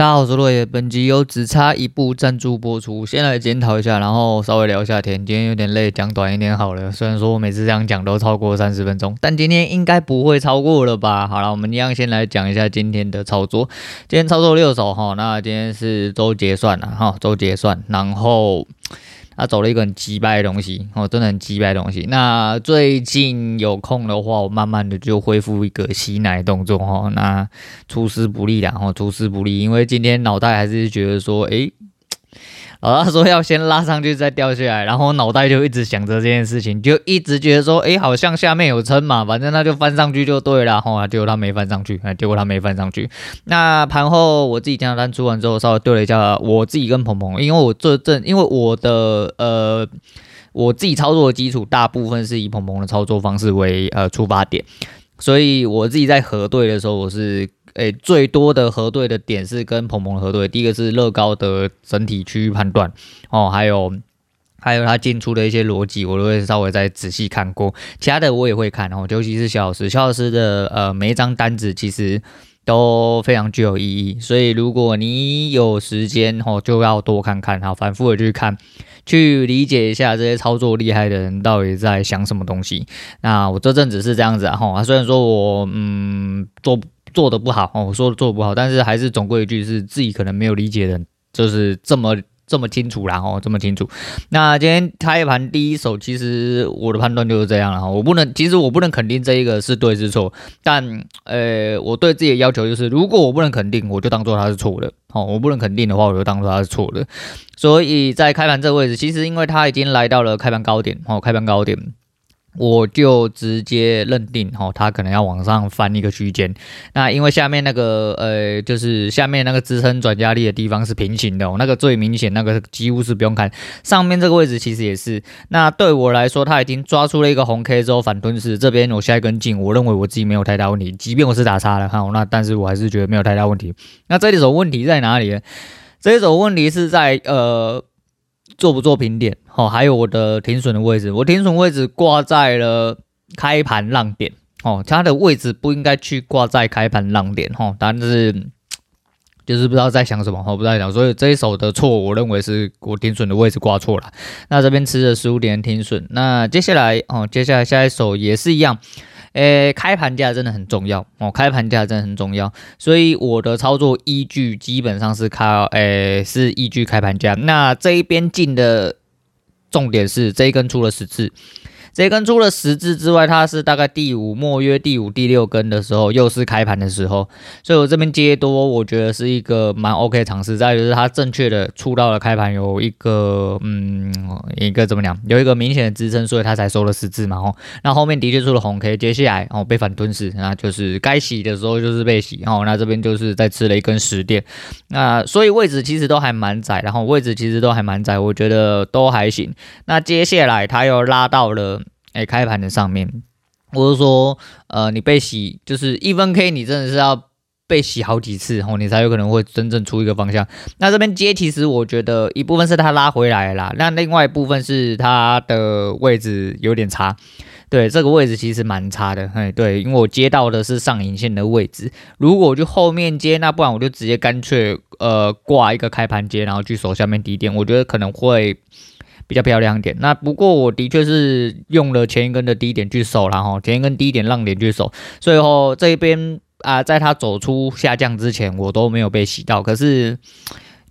大家好，我是落叶。本集由只差一步赞助播出。先来检讨一下，然后稍微聊一下天。今天有点累，讲短一点好了。虽然说我每次这样讲都超过三十分钟，但今天应该不会超过了吧？好了，我们一样先来讲一下今天的操作。今天操作六手哈，那今天是周结算了哈，周结算，然后。他走了一个很鸡掰的东西哦，真的很鸡掰的东西。那最近有空的话，我慢慢的就恢复一个吸奶动作哦。那出师不利啦，哦，出师不利，因为今天脑袋还是觉得说，诶。哦，他说要先拉上去再掉下来，然后脑袋就一直想着这件事情，就一直觉得说，诶，好像下面有撑嘛，反正那就翻上去就对了。后来结果他没翻上去，结果他没翻上去。那盘后我自己这样单出完之后，稍微对了一下我自己跟鹏鹏，因为我这阵，因为我的呃，我自己操作的基础大部分是以鹏鹏的操作方式为呃出发点，所以我自己在核对的时候，我是。诶，最多的核对的点是跟鹏鹏核对，第一个是乐高的整体区域判断哦，还有还有他进出的一些逻辑，我都会稍微再仔细看过，其他的我也会看哦，尤其是肖老师，肖老师的呃每一张单子其实都非常具有意义，所以如果你有时间哦，就要多看看，好，反复的去看，去理解一下这些操作厉害的人到底在想什么东西。那我这阵子是这样子啊，哈，虽然说我嗯做。做的不好哦，我说的做的不好，但是还是总归一句是自己可能没有理解的，就是这么这么清楚啦哦，这么清楚。那今天开盘第一手，其实我的判断就是这样了哈，我不能，其实我不能肯定这一个是对是错，但呃，我对自己的要求就是，如果我不能肯定，我就当做它是错的哦，我不能肯定的话，我就当做它是错的。所以在开盘这个位置，其实因为它已经来到了开盘高点哦，开盘高点。我就直接认定，哈，它可能要往上翻一个区间。那因为下面那个，呃，就是下面那个支撑转压力的地方是平行的，哦，那个最明显，那个几乎是不用看。上面这个位置其实也是。那对我来说，它已经抓出了一个红 K 之后反吞噬。这边我下一根进，我认为我自己没有太大问题。即便我是打叉了，哈，那但是我还是觉得没有太大问题。那这一手问题在哪里呢？这一手问题是在，呃。做不做平点？哦，还有我的停损的位置，我停损位置挂在了开盘浪点哦，它的位置不应该去挂在开盘浪点哦，但是 就是不知道在想什么，我不知道在想，所以这一手的错，我认为是我停损的位置挂错了。那这边吃了十五点停损，那接下来哦，接下来下一手也是一样。诶，开盘价真的很重要哦，开盘价真的很重要，所以我的操作依据基本上是靠，诶，是依据开盘价。那这一边进的重点是这一根出了十次。这根出了十字之外，它是大概第五，末约第五、第六根的时候，又是开盘的时候，所以我这边接多，我觉得是一个蛮 OK 的尝试。再就是它正确的出到了开盘，有一个嗯，一个怎么讲，有一个明显的支撑，所以它才收了十字嘛。哦，那后面的确出了红 K，接下来哦被反吞噬，那就是该洗的时候就是被洗哦。那这边就是再吃了一根十点，那所以位置其实都还蛮窄，然后位置其实都还蛮窄，我觉得都还行。那接下来它又拉到了。哎，开盘的上面，我是说，呃，你被洗就是一分 K，你真的是要被洗好几次哦，你才有可能会真正出一个方向。那这边接，其实我觉得一部分是它拉回来啦，那另外一部分是它的位置有点差。对，这个位置其实蛮差的，哎，对，因为我接到的是上影线的位置，如果我就后面接，那不然我就直接干脆呃挂一个开盘接，然后去守下面低点，我觉得可能会。比较漂亮一点，那不过我的确是用了前一根的低点去守，了哈前一根低点让点去守，最后这边啊，在它走出下降之前，我都没有被洗到。可是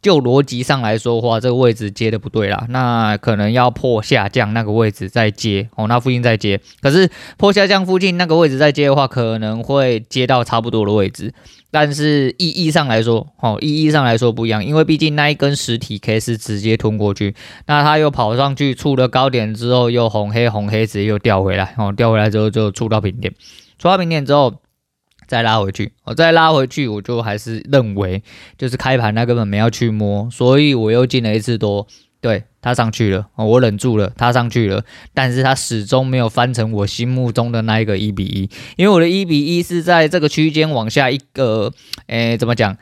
就逻辑上来说的话，这个位置接的不对啦，那可能要破下降那个位置再接哦，那附近再接。可是破下降附近那个位置再接的话，可能会接到差不多的位置。但是意义上来说，哦，意义上来说不一样，因为毕竟那一根实体 K 是直接吞过去，那它又跑上去触了高点之后，又红黑红黑直接又掉回来，哦，掉回来之后就触到平点，触到平点之后再拉回去，我再拉回去，我就还是认为就是开盘它根本没要去摸，所以我又进了一次多。对，它上去了，我忍住了，它上去了，但是它始终没有翻成我心目中的那一个一比一，因为我的一比一是在这个区间往下一个，诶，怎么讲？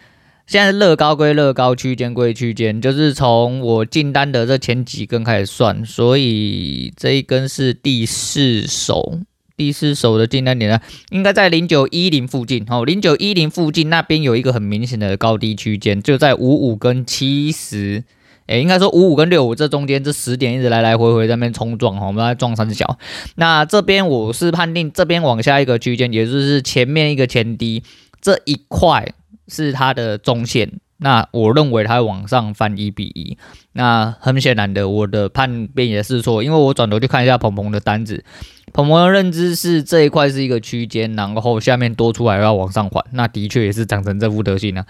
现在乐高归乐高，区间归区间，就是从我进单的这前几根开始算，所以这一根是第四手，第四手的订单点呢，应该在零九一零附近哦，零九一零附近那边有一个很明显的高低区间，就在五五跟七十。诶，应该说五五跟六五这中间这十点一直来来回回在那边冲撞哈，我们在撞三角。那这边我是判定这边往下一个区间，也就是前面一个前低这一块是它的中线。那我认为它往上翻一比一。那很显然的，我的判别也是错，因为我转头去看一下鹏鹏的单子。鹏鹏的认知是这一块是一个区间，然后下面多出来要往上缓，那的确也是长成这副德行啊。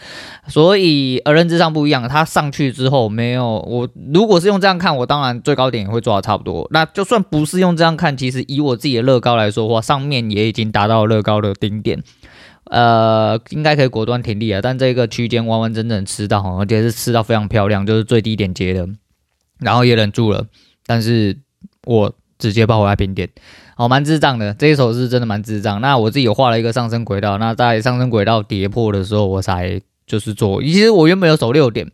所以呃认知上不一样，它上去之后没有我，如果是用这样看，我当然最高点也会抓的差不多。那就算不是用这样看，其实以我自己的乐高来说的话，上面也已经达到乐高的顶点，呃，应该可以果断停利啊。但这个区间完完整整吃到，而且是吃到非常漂亮，就是最低点接的，然后也忍住了，但是我直接爆回来平点。好，蛮智障的，这一手是真的蛮智障。那我自己有画了一个上升轨道，那在上升轨道跌破的时候，我才就是做。其实我原本有守六点，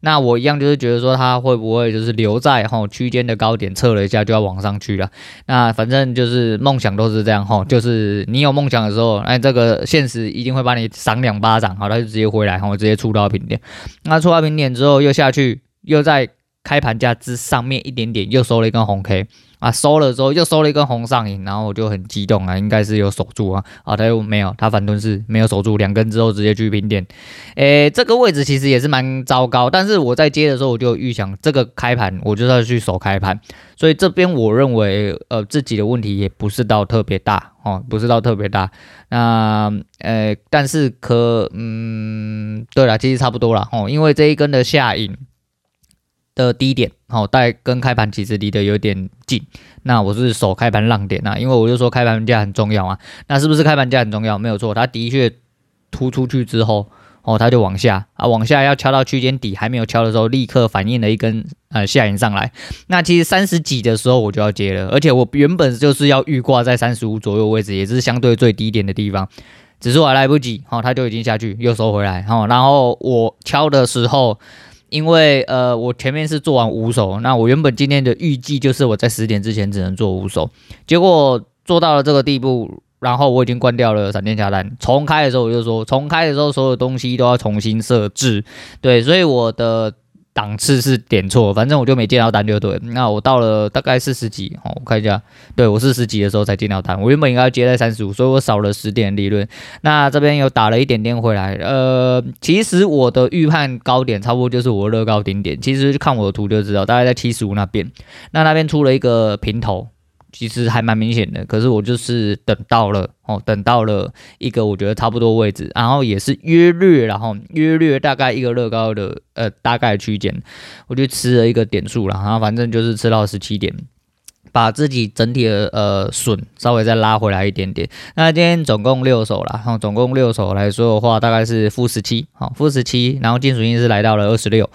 那我一样就是觉得说它会不会就是留在哈区间的高点，测了一下就要往上去了。那反正就是梦想都是这样哈，就是你有梦想的时候，哎，这个现实一定会把你赏两巴掌，好，它就直接回来，然后直接触到平点。那触到平点之后又下去，又在开盘价之上面一点点又收了一根红 K。啊，收了之后又收了一根红上影，然后我就很激动啊，应该是有守住啊，啊，他又没有，他反蹲是没有守住，两根之后直接去平点，诶，这个位置其实也是蛮糟糕，但是我在接的时候我就预想这个开盘我就要去守开盘，所以这边我认为呃自己的问题也不是到特别大哦，不是到特别大，那呃但是可嗯对了，其实差不多了哦，因为这一根的下影。的低点，好，带跟开盘其实离得有点近，那我是守开盘浪点啊，因为我就说开盘价很重要啊，那是不是开盘价很重要？没有错，它的确突出去之后，哦，它就往下啊，往下要敲到区间底还没有敲的时候，立刻反应了一根呃下影上来，那其实三十几的时候我就要接了，而且我原本就是要预挂在三十五左右位置，也是相对最低点的地方，只是我来不及，哦，它就已经下去又收回来，哦，然后我敲的时候。因为呃，我前面是做完五手，那我原本今天的预计就是我在十点之前只能做五手，结果做到了这个地步，然后我已经关掉了闪电下单，重开的时候我就说，重开的时候所有东西都要重新设置，对，所以我的。档次是点错，反正我就没见到单就对。那我到了大概四十几，哦，我看一下，对，我四十几的时候才见到单。我原本应该要接在三十五，所以我少了十点利润。那这边有打了一点点回来，呃，其实我的预判高点差不多就是我乐高顶点，其实看我的图就知道，大概在七十五那边。那那边出了一个平头。其实还蛮明显的，可是我就是等到了哦，等到了一个我觉得差不多位置，然后也是约略，然后约略大概一个乐高的呃大概区间，我就吃了一个点数了，然后反正就是吃到十七点，把自己整体的呃损稍微再拉回来一点点。那今天总共六手了，然后总共六手来说的话，大概是负十七，好负十七，然后净损益是来到了二十六。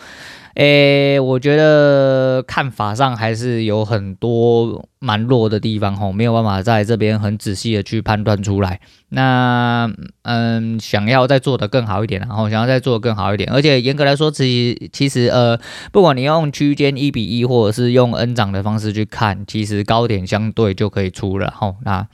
诶，我觉得看法上还是有很多蛮弱的地方吼，没有办法在这边很仔细的去判断出来。那嗯，想要再做的更好一点，然后想要再做的更好一点，而且严格来说，其实其实呃，不管你用区间一比一，或者是用 N 涨的方式去看，其实高点相对就可以出了吼。那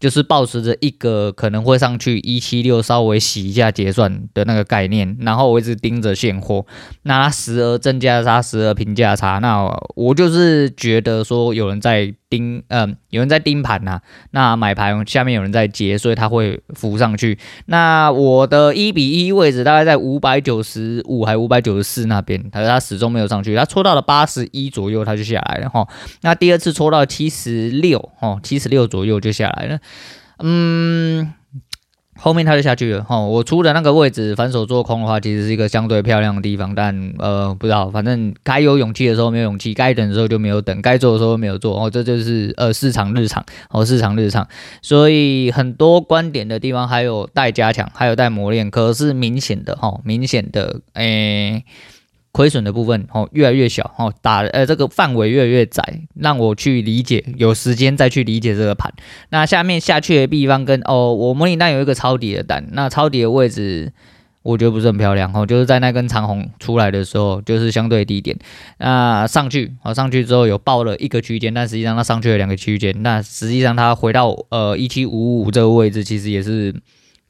就是保持着一个可能会上去一七六，稍微洗一下结算的那个概念，然后我一直盯着现货，那时而正价差，时而平价差，那我就是觉得说有人在。盯，嗯，有人在盯盘呐，那买盘下面有人在接，所以它会浮上去。那我的一比一位置大概在五百九十五还五百九十四那边，可是它始终没有上去，它戳到了八十一左右，它就下来了哈。那第二次戳到七十六，哦，七十六左右就下来了，嗯。后面他就下去了哈，我出的那个位置反手做空的话，其实是一个相对漂亮的地方，但呃不知道，反正该有勇气的时候没有勇气，该等的时候就没有等，该做的时候没有做哦，这就是呃市场日常哦，市场日常，所以很多观点的地方还有待加强，还有待磨练，可是明显的哈，明显的诶。亏损的部分哦，越来越小哦，打呃这个范围越来越窄，让我去理解，有时间再去理解这个盘。那下面下去的地方跟哦，我模拟单有一个抄底的单，那抄底的位置我觉得不是很漂亮哦，就是在那根长红出来的时候，就是相对低点，那上去，哦上去之后有报了一个区间，但实际上它上去了两个区间，那实际上它回到呃一七五五这个位置，其实也是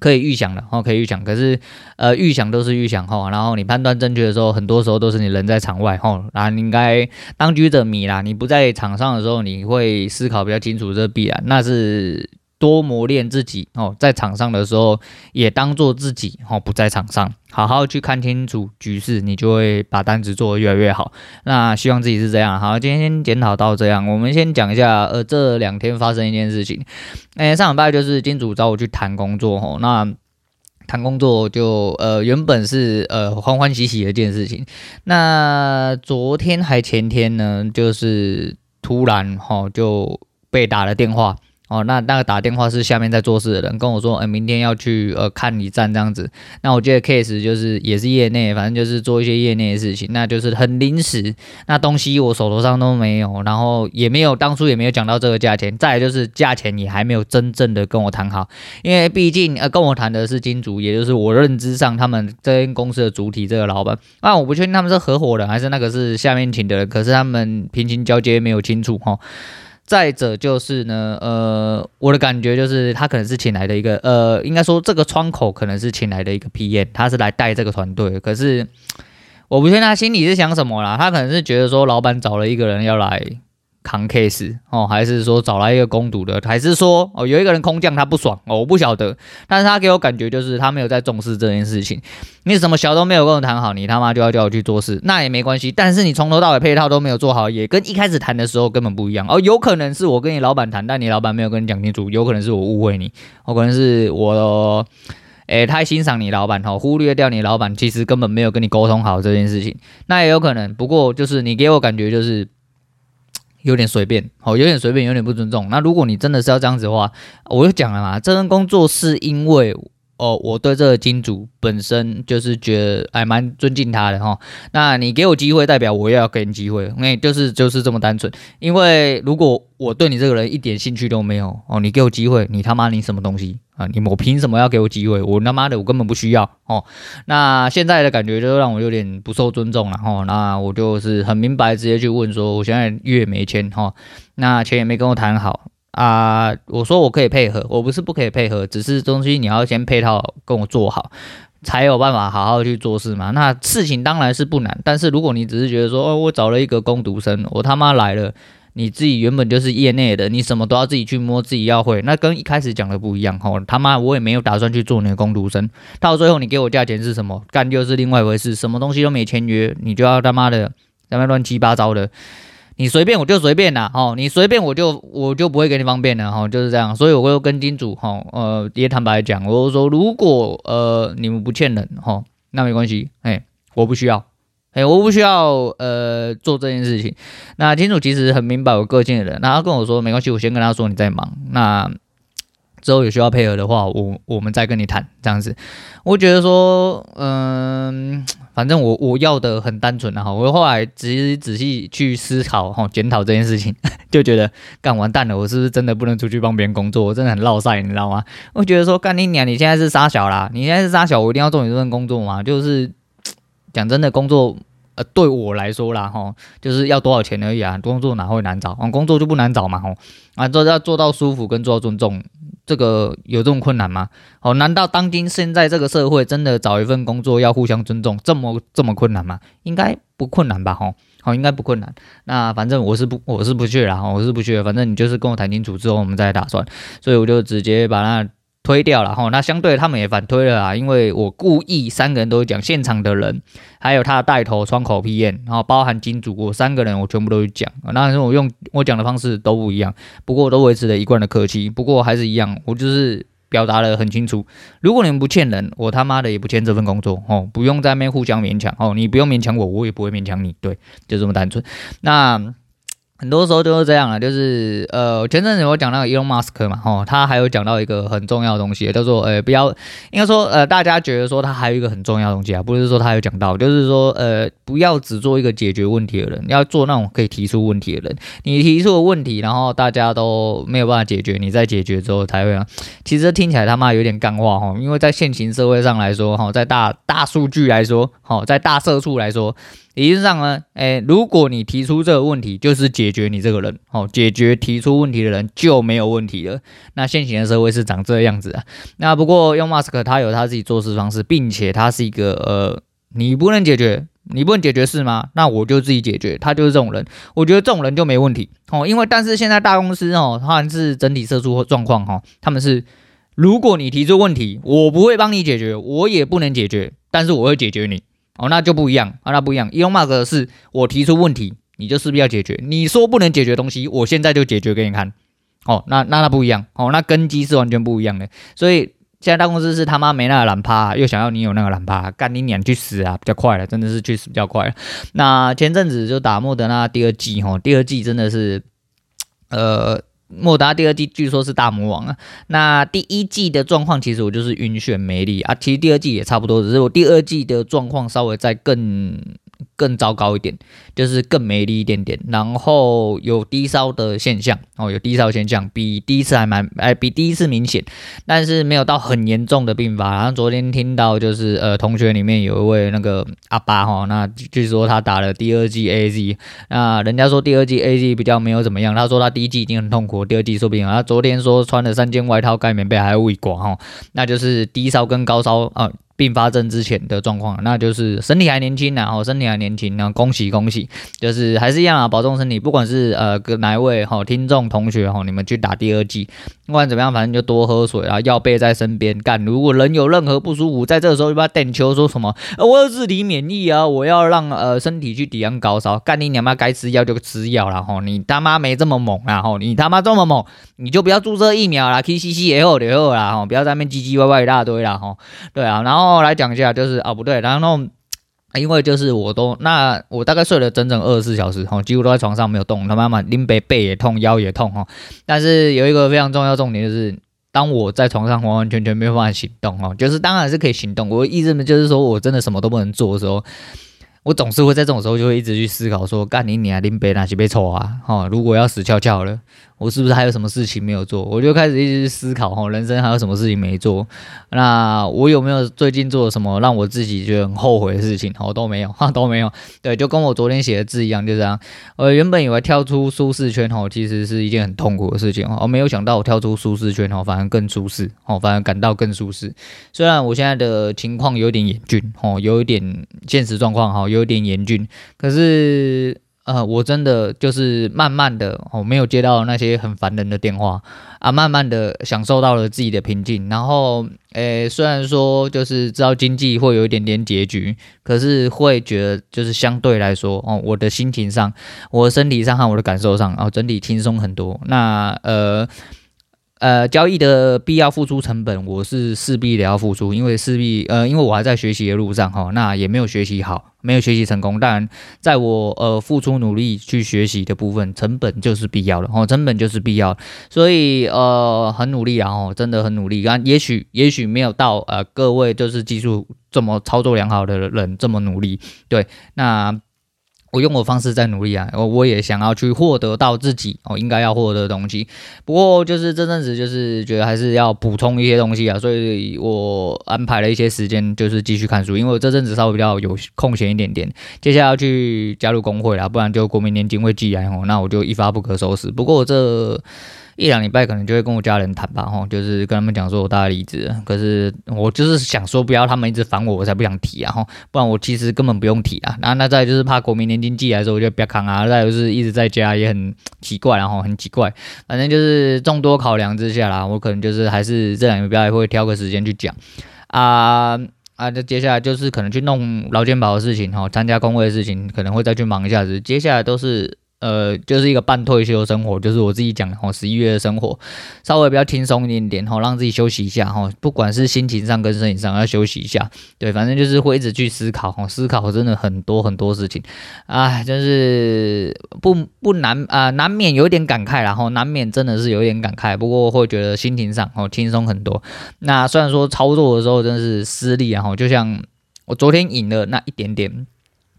可以预想的哦，可以预想，可是呃预想都是预想哈，然后你判断正确的时候，很多时候都是你人在场外哈，然后应该当局者迷啦，你不在场上的时候，你会思考比较清楚，这必然，那是。多磨练自己哦，在场上的时候也当做自己哦，不在场上，好好去看清楚局势，你就会把单子做得越来越好。那希望自己是这样。好，今天先检讨到这样，我们先讲一下，呃，这两天发生一件事情。哎，上礼拜就是金主找我去谈工作哦，那谈工作就呃原本是呃欢欢喜喜的一件事情，那昨天还前天呢，就是突然哈就被打了电话。哦，那那个打电话是下面在做事的人跟我说，哎，明天要去呃看一站这样子。那我觉得 case 就是也是业内，反正就是做一些业内的事情，那就是很临时。那东西我手头上都没有，然后也没有当初也没有讲到这个价钱。再就是价钱也还没有真正的跟我谈好，因为毕竟呃跟我谈的是金主，也就是我认知上他们这间公司的主体这个老板。那我不确定他们是合伙人还是那个是下面请的人，可是他们平行交接没有清楚哈。再者就是呢，呃，我的感觉就是他可能是请来的一个，呃，应该说这个窗口可能是请来的一个 PM，他是来带这个团队。可是我不确定他心里是想什么啦，他可能是觉得说老板找了一个人要来。扛 case 哦，还是说找来一个攻读的，还是说哦有一个人空降他不爽哦，我不晓得，但是他给我感觉就是他没有在重视这件事情。你什么小都没有跟我谈好，你他妈就要叫我去做事，那也没关系。但是你从头到尾配套都没有做好，也跟一开始谈的时候根本不一样哦。有可能是我跟你老板谈，但你老板没有跟你讲清楚，有可能是我误会你，哦可能是我诶太欣赏你老板哦，忽略掉你老板其实根本没有跟你沟通好这件事情，那也有可能。不过就是你给我感觉就是。有点随便，好，有点随便，有点不尊重。那如果你真的是要这样子的话，我就讲了嘛，这份工作是因为。哦，我对这个金主本身就是觉得还蛮尊敬他的哈。那你给我机会，代表我也要给你机会，因为就是就是这么单纯。因为如果我对你这个人一点兴趣都没有哦，你给我机会，你他妈你什么东西啊？你我凭什么要给我机会？我他妈的我根本不需要哦。那现在的感觉就让我有点不受尊重了哈。那我就是很明白，直接去问说，我现在月没签哈，那钱也没跟我谈好。啊、我说我可以配合，我不是不可以配合，只是东西你要先配套跟我做好，才有办法好好去做事嘛。那事情当然是不难，但是如果你只是觉得说，哦，我找了一个工读生，我他妈来了，你自己原本就是业内的，你什么都要自己去摸，自己要会，那跟一开始讲的不一样。吼，他妈我也没有打算去做你的工读生，到最后你给我价钱是什么，干就是另外一回事，什么东西都没签约，你就要他妈的他妈乱七八糟的。你随便我就随便啦，哦，你随便我就我就不会给你方便了，哈，就是这样。所以我会跟金主，哈，呃，也坦白讲，我就说如果呃你们不欠人，哈，那没关系，哎，我不需要，哎，我不需要呃做这件事情。那金主其实很明白我个性的人，那他跟我说没关系，我先跟他说你在忙，那之后有需要配合的话，我我们再跟你谈这样子。我觉得说，嗯。反正我我要的很单纯啊，哈，我后来仔细仔细去思考哈，检讨这件事情，就觉得干完蛋了，我是不是真的不能出去帮别人工作？我真的很落赛，你知道吗？我觉得说干你娘，你现在是杀小啦，你现在是杀小，我一定要做你这份工作嘛？就是讲真的，工作呃对我来说啦，哈，就是要多少钱而已啊，工作哪会难找？工作就不难找嘛，吼，啊，做要做到舒服跟做到尊重。这个有这种困难吗？哦，难道当今现在这个社会真的找一份工作要互相尊重这么这么困难吗？应该不困难吧？吼，好，应该不困难。那反正我是不我是不去了，我是不去了。反正你就是跟我谈清楚之后，我们再打算。所以我就直接把那。推掉了哈，那相对他们也反推了啊，因为我故意三个人都讲现场的人，还有他的带头窗口 PM，然后包含金主，我三个人我全部都去讲，那是我用我讲的方式都不一样，不过都维持了一贯的客气，不过还是一样，我就是表达得很清楚，如果你们不欠人，我他妈的也不欠这份工作哦，不用在那边互相勉强哦，你不用勉强我，我也不会勉强你，对，就这么单纯。那很多时候就是这样了，就是呃，前阵子我讲那个 Elon Musk 嘛，吼，他还有讲到一个很重要的东西，叫做呃，不要，应该说呃，大家觉得说他还有一个很重要的东西啊，不是说他有讲到，就是说呃，不要只做一个解决问题的人，要做那种可以提出问题的人。你提出的问题，然后大家都没有办法解决，你再解决之后才会啊。其实听起来他妈有点干话哈，因为在现行社会上来说哈，在大大数据来说，哈，在大社畜来说。理论上呢，诶，如果你提出这个问题，就是解决你这个人，哦，解决提出问题的人就没有问题了。那现行的社会是长这样子啊。那不过用马斯克他有他自己做事方式，并且他是一个呃，你不能解决，你不能解决是吗？那我就自己解决。他就是这种人，我觉得这种人就没问题哦。因为但是现在大公司哦，他还是整体社畜状况哈，他们是如果你提出问题，我不会帮你解决，我也不能解决，但是我会解决你。哦，那就不一样啊，那不一样。Elon Musk 是我提出问题，你就势必要解决。你说不能解决东西，我现在就解决给你看。哦，那那那不一样。哦，那根基是完全不一样的。所以现在大公司是他妈没那个懒趴，又想要你有那个懒趴，干你娘去死啊！比较快了，真的是去死比较快了。那前阵子就打莫德纳第二剂，哈，第二剂真的是，呃。莫达第二季据说是大魔王啊，那第一季的状况其实我就是晕眩没力啊，其实第二季也差不多，只是我第二季的状况稍微在更。更糟糕一点，就是更没力一点点，然后有低烧的现象哦，有低烧现象，比第一次还蛮哎，比第一次明显，但是没有到很严重的病发。然后昨天听到就是呃，同学里面有一位那个阿爸哈，那据说他打了第二剂 AZ，那人家说第二剂 AZ 比较没有怎么样，他说他第一剂已经很痛苦，第二剂说不定。他昨天说穿了三件外套盖棉被还要胃刮哈，那就是低烧跟高烧啊。并发症之前的状况，那就是身体还年轻然后身体还年轻，然后恭喜恭喜，就是还是一样啊，保重身体。不管是呃哪一位哈听众同学哈，你们去打第二剂，不管怎么样，反正就多喝水啊，药备在身边干。如果人有任何不舒服，在这个时候就不要点球说什么，我要自体免疫啊，我要让呃身体去抵抗高烧，干你娘妈该吃药就吃药了哈，你他妈没这么猛啊哈，你他妈这么猛，你就不要注射疫苗啦，K C C 也好也好啦哈，不要在那边唧唧歪歪一大堆啦哈，对啊，然后。来讲一下，就是啊不对，然后因为就是我都那我大概睡了整整二十四小时哈，几乎都在床上没有动，他妈妈拎背背也痛，腰也痛哈。但是有一个非常重要重点就是，当我在床上完完全全没有办法行动哈，就是当然是可以行动，我意思呢就是说我真的什么都不能做的时候。我总是会在这种时候就会一直去思考说，干你娘，林北哪些被抽啊？哈，如果要死翘翘了，我是不是还有什么事情没有做？我就开始一直思考，哈，人生还有什么事情没做？那我有没有最近做了什么让我自己觉得很后悔的事情？哦，都没有，哈，都没有。对，就跟我昨天写的字一样，就这样。我原本以为跳出舒适圈，哈，其实是一件很痛苦的事情，哦，没有想到我跳出舒适圈，哦，反而更舒适，哦，反而感到更舒适。虽然我现在的情况有点严峻，哦，有一点现实状况，哈。有一点严峻，可是呃，我真的就是慢慢的，哦、没有接到那些很烦人的电话啊，慢慢的享受到了自己的平静。然后，诶，虽然说就是知道经济会有一点点结局，可是会觉得就是相对来说，哦，我的心情上、我的身体上和我的感受上，哦，整体轻松很多。那呃。呃，交易的必要付出成本，我是势必得要付出，因为势必呃，因为我还在学习的路上哈，那也没有学习好，没有学习成功。当然，在我呃付出努力去学习的部分，成本就是必要的哦，成本就是必要，所以呃很努力啊哦，真的很努力。啊，也许也许没有到呃各位就是技术这么操作良好的人这么努力，对，那。我用我方式在努力啊，我我也想要去获得到自己哦应该要获得的东西。不过就是这阵子就是觉得还是要补充一些东西啊，所以我安排了一些时间就是继续看书，因为我这阵子稍微比较有空闲一点点。接下来要去加入工会了，不然就国民年金会寄来哦，那我就一发不可收拾。不过这。一两礼拜可能就会跟我家人谈吧，吼，就是跟他们讲说我大概离职，可是我就是想说不要他们一直烦我，我才不想提啊，吼，不然我其实根本不用提啊。那那再就是怕国民年金寄来的时候我就不要扛啊，再就是一直在家也很奇怪，然后很奇怪，反正就是众多考量之下啦，我可能就是还是这两礼拜会挑个时间去讲啊啊，这接下来就是可能去弄劳健保的事情，吼，参加公会的事情可能会再去忙一下子，接下来都是。呃，就是一个半退休生活，就是我自己讲的哦，十一月的生活稍微比较轻松一点点，吼，让自己休息一下，吼，不管是心情上跟身体上要休息一下，对，反正就是会一直去思考，吼，思考真的很多很多事情，哎，就是不不难啊、难免有点感慨，然后难免真的是有点感慨，不过会觉得心情上哦轻松很多。那虽然说操作的时候真的是失利啊，就像我昨天赢了那一点点。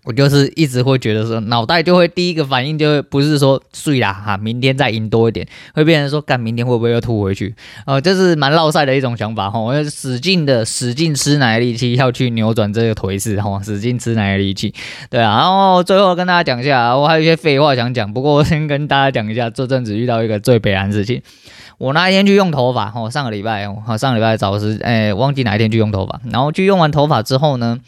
我就是一直会觉得说，脑袋就会第一个反应就会不是说睡啦哈，明天再赢多一点，会变成说干明天会不会又吐回去？哦、呃，这是蛮落赛的一种想法哈，我要使劲的使劲吃奶力气要去扭转这个颓势哈，使劲吃奶力气，对啊，然后最后跟大家讲一下，我还有一些废话想讲，不过我先跟大家讲一下，这阵子遇到一个最悲哀的事情。我那一天去用头发，哦，上个礼拜，哦，上个礼拜早时，哎，忘记哪一天去用头发，然后去用完头发之后呢，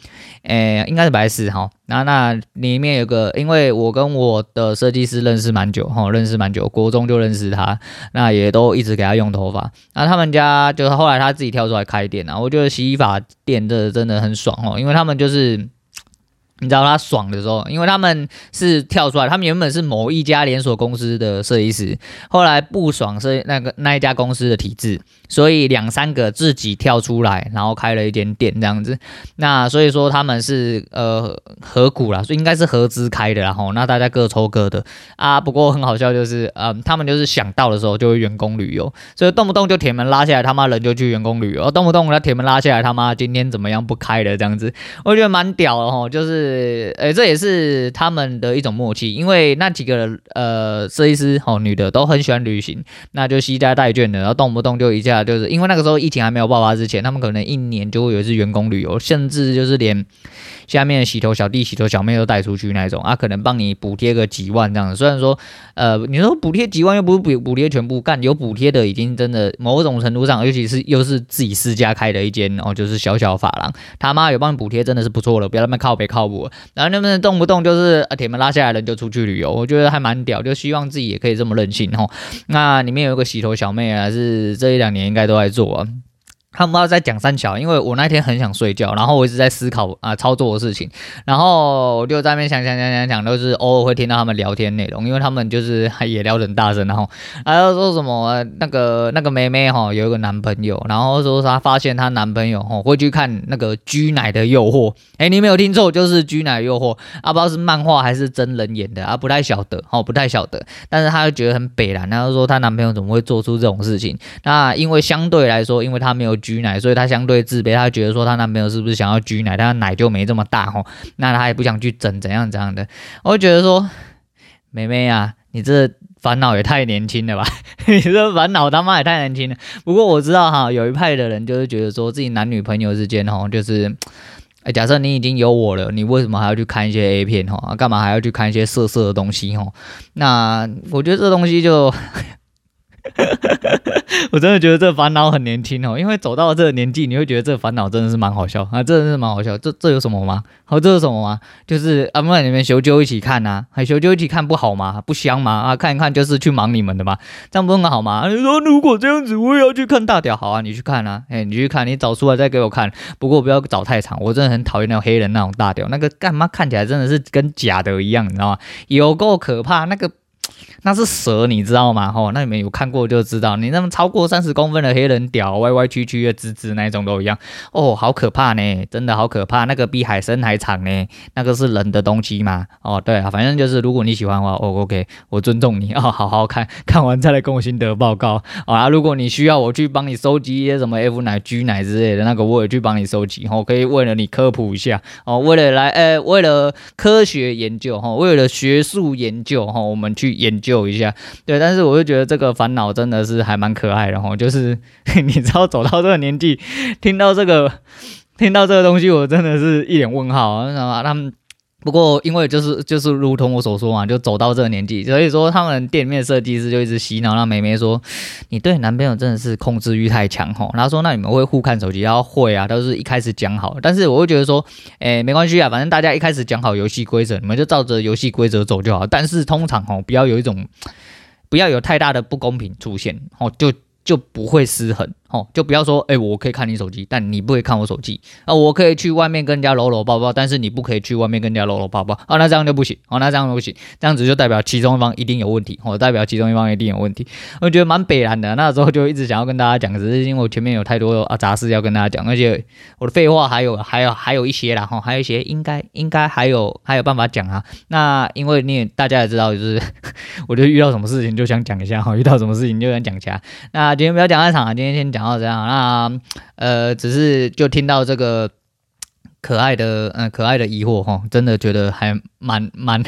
哎，应该是白四，哈，然后那里面有个，因为我跟我的设计师认识蛮久，哈，认识蛮久，国中就认识他，那也都一直给他用头发，那他们家就是后来他自己跳出来开店然后，我觉得洗衣发店这真的很爽哦，因为他们就是。你知道他爽的时候，因为他们是跳出来，他们原本是某一家连锁公司的设计师，后来不爽是那个那一家公司的体制，所以两三个自己跳出来，然后开了一间店这样子。那所以说他们是呃合股啦，所以应该是合资开的，然后那大家各抽各的啊。不过很好笑就是，嗯、呃，他们就是想到的时候就会员工旅游，所以动不动就铁门拉下来，他妈人就去员工旅游，动不动那铁门拉下来，他妈今天怎么样不开了这样子，我觉得蛮屌的哈，就是。呃，呃，这也是他们的一种默契，因为那几个呃设计师哦，女的都很喜欢旅行，那就携家带眷的，然后动不动就一下就是因为那个时候疫情还没有爆发之前，他们可能一年就会有一次员工旅游，甚至就是连下面的洗头小弟、洗头小妹都带出去那种啊，可能帮你补贴个几万这样子。虽然说呃，你说补贴几万又不是补补贴全部，干有补贴的已经真的某种程度上，尤其是又是自己私家开的一间哦，就是小小发廊，他妈有帮你补贴真的是不错了，不要那么靠北靠然后那边动不动就是啊铁门拉下来人就出去旅游，我觉得还蛮屌，就希望自己也可以这么任性吼。那里面有一个洗头小妹啊，是这一两年应该都在做啊。他们不知道在讲三桥，因为我那天很想睡觉，然后我一直在思考啊操作的事情，然后我就在那边想想想想想，都是偶尔会听到他们聊天内容，因为他们就是还也聊得很大声，然后还要说什么那个那个妹妹哈有一个男朋友，然后说她发现她男朋友哈会去看那个 G 奶的诱惑，哎你没有听错，就是 G 奶诱惑啊，不知道是漫画还是真人演的啊，不太晓得哦，不太晓得，但是她就觉得很北烂，然后说她男朋友怎么会做出这种事情？那因为相对来说，因为她没有。G 奶，所以她相对自卑，她觉得说她男朋友是不是想要 G 奶，她奶就没这么大吼，那她也不想去整怎样怎样的。我觉得说，妹妹啊，你这烦恼也太年轻了吧？你这烦恼他妈也太年轻了。不过我知道哈，有一派的人就是觉得说自己男女朋友之间吼，就是，假设你已经有我了，你为什么还要去看一些 A 片吼？干嘛还要去看一些色色的东西吼？那我觉得这东西就。我真的觉得这烦恼很年轻哦，因为走到这个年纪，你会觉得这烦恼真的是蛮好笑啊，真的是蛮好笑。这这有什么吗？好，这有什么吗？就是啊，不然你们修就一起看呐，还修就一起看不好吗？不香吗？啊，看一看就是去忙你们的吗？这样不很好吗？你说如果这样子，我也要去看大屌，好啊，你去看啊，哎，你去看，你找出来再给我看。不过不要找太长，我真的很讨厌那种黑人那种大屌，那个干嘛看起来真的是跟假的一样，你知道吗？有够可怕，那个。那是蛇，你知道吗？吼，那你们有看过就知道，你那么超过三十公分的黑人屌，歪歪曲曲的、直直那一种都一样，哦，好可怕呢，真的好可怕，那个比海参还长呢，那个是人的东西吗？哦，对啊，反正就是如果你喜欢的话，哦，OK，我尊重你，哦，好好看，看完再来跟我心得报告。好啊，如果你需要我去帮你收集一些什么 F 奶、G 奶之类的，那个我也去帮你收集，哦，可以为了你科普一下，哦，为了来，呃，为了科学研究，哈，为了学术研究，哈，我们去研究。救一下，对，但是我就觉得这个烦恼真的是还蛮可爱的哈，就是 你知道走到这个年纪，听到这个听到这个东西，我真的是一脸问号。知道吗？他们不过因为就是就是如同我所说嘛，就走到这个年纪，所以说他们店里面设计师就一直洗脑，让妹妹说你对男朋友真的是控制欲太强吼。然后说那你们会互看手机，然后会啊，都是一开始讲好，但是我会觉得说，哎，没关系啊，反正大家一开始讲好游戏规则，你们就照着游戏规则走就好。但是通常哦，不要有一种不要有太大的不公平出现哦，就。就不会失衡哦，就不要说，哎，我可以看你手机，但你不可以看我手机啊。我可以去外面跟人家搂搂抱抱，但是你不可以去外面跟人家搂搂抱抱啊。那这样就不行，哦，那这样就不行，这样子就代表其中一方一定有问题，哦，代表其中一方一定有问题。我觉得蛮北然的，那时候就一直想要跟大家讲，只是因为我前面有太多啊杂事要跟大家讲，而且我的废话还有还有还有一些啦，哈，还有一些应该应该还有还有办法讲啊。那因为你也大家也知道，就是 我就遇到什么事情就想讲一下，哈，遇到什么事情就想讲一下。那今天不要讲太长啊，今天先讲然后这样，那。呃，只是就听到这个可爱的，嗯、可爱的疑惑哈，真的觉得还蛮蛮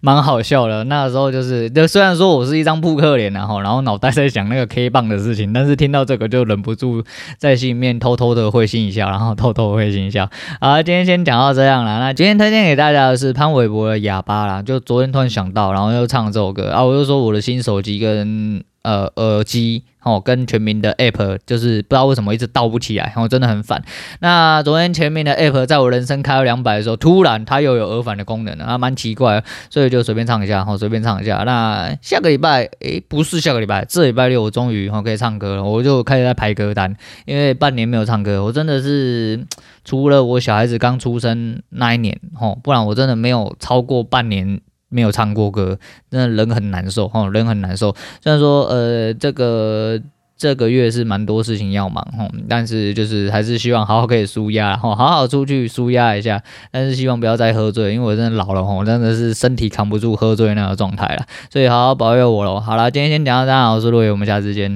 蛮好笑的。那时候就是，就虽然说我是一张扑克脸然后，然后脑袋在想那个 K 棒的事情，但是听到这个就忍不住在心里面偷偷的会心一笑，然后偷偷会心一笑。好，今天先讲到这样了。那今天推荐给大家的是潘玮柏的《哑巴》啦，就昨天突然想到，然后又唱这首歌啊，我就说我的新手机跟。呃，耳机哦，跟全民的 App 就是不知道为什么一直倒不起来，然后真的很烦。那昨天全民的 App 在我人生开了两百的时候，突然它又有耳返的功能了，啊，蛮奇怪，所以就随便唱一下，然后随便唱一下。那下个礼拜，诶，不是下个礼拜，这礼拜六我终于可以唱歌了，我就开始在排歌单，因为半年没有唱歌，我真的是 除了我小孩子刚出生那一年，吼，不然我真的没有超过半年。没有唱过歌，真的人很难受哈，人很难受。虽然说呃，这个这个月是蛮多事情要忙哦，但是就是还是希望好好可以舒压哈，好好出去舒压一下。但是希望不要再喝醉，因为我真的老了吼，真的是身体扛不住喝醉那个状态了。所以好好保佑我喽。好了，今天先讲到这，我是陆伟，我们下次见。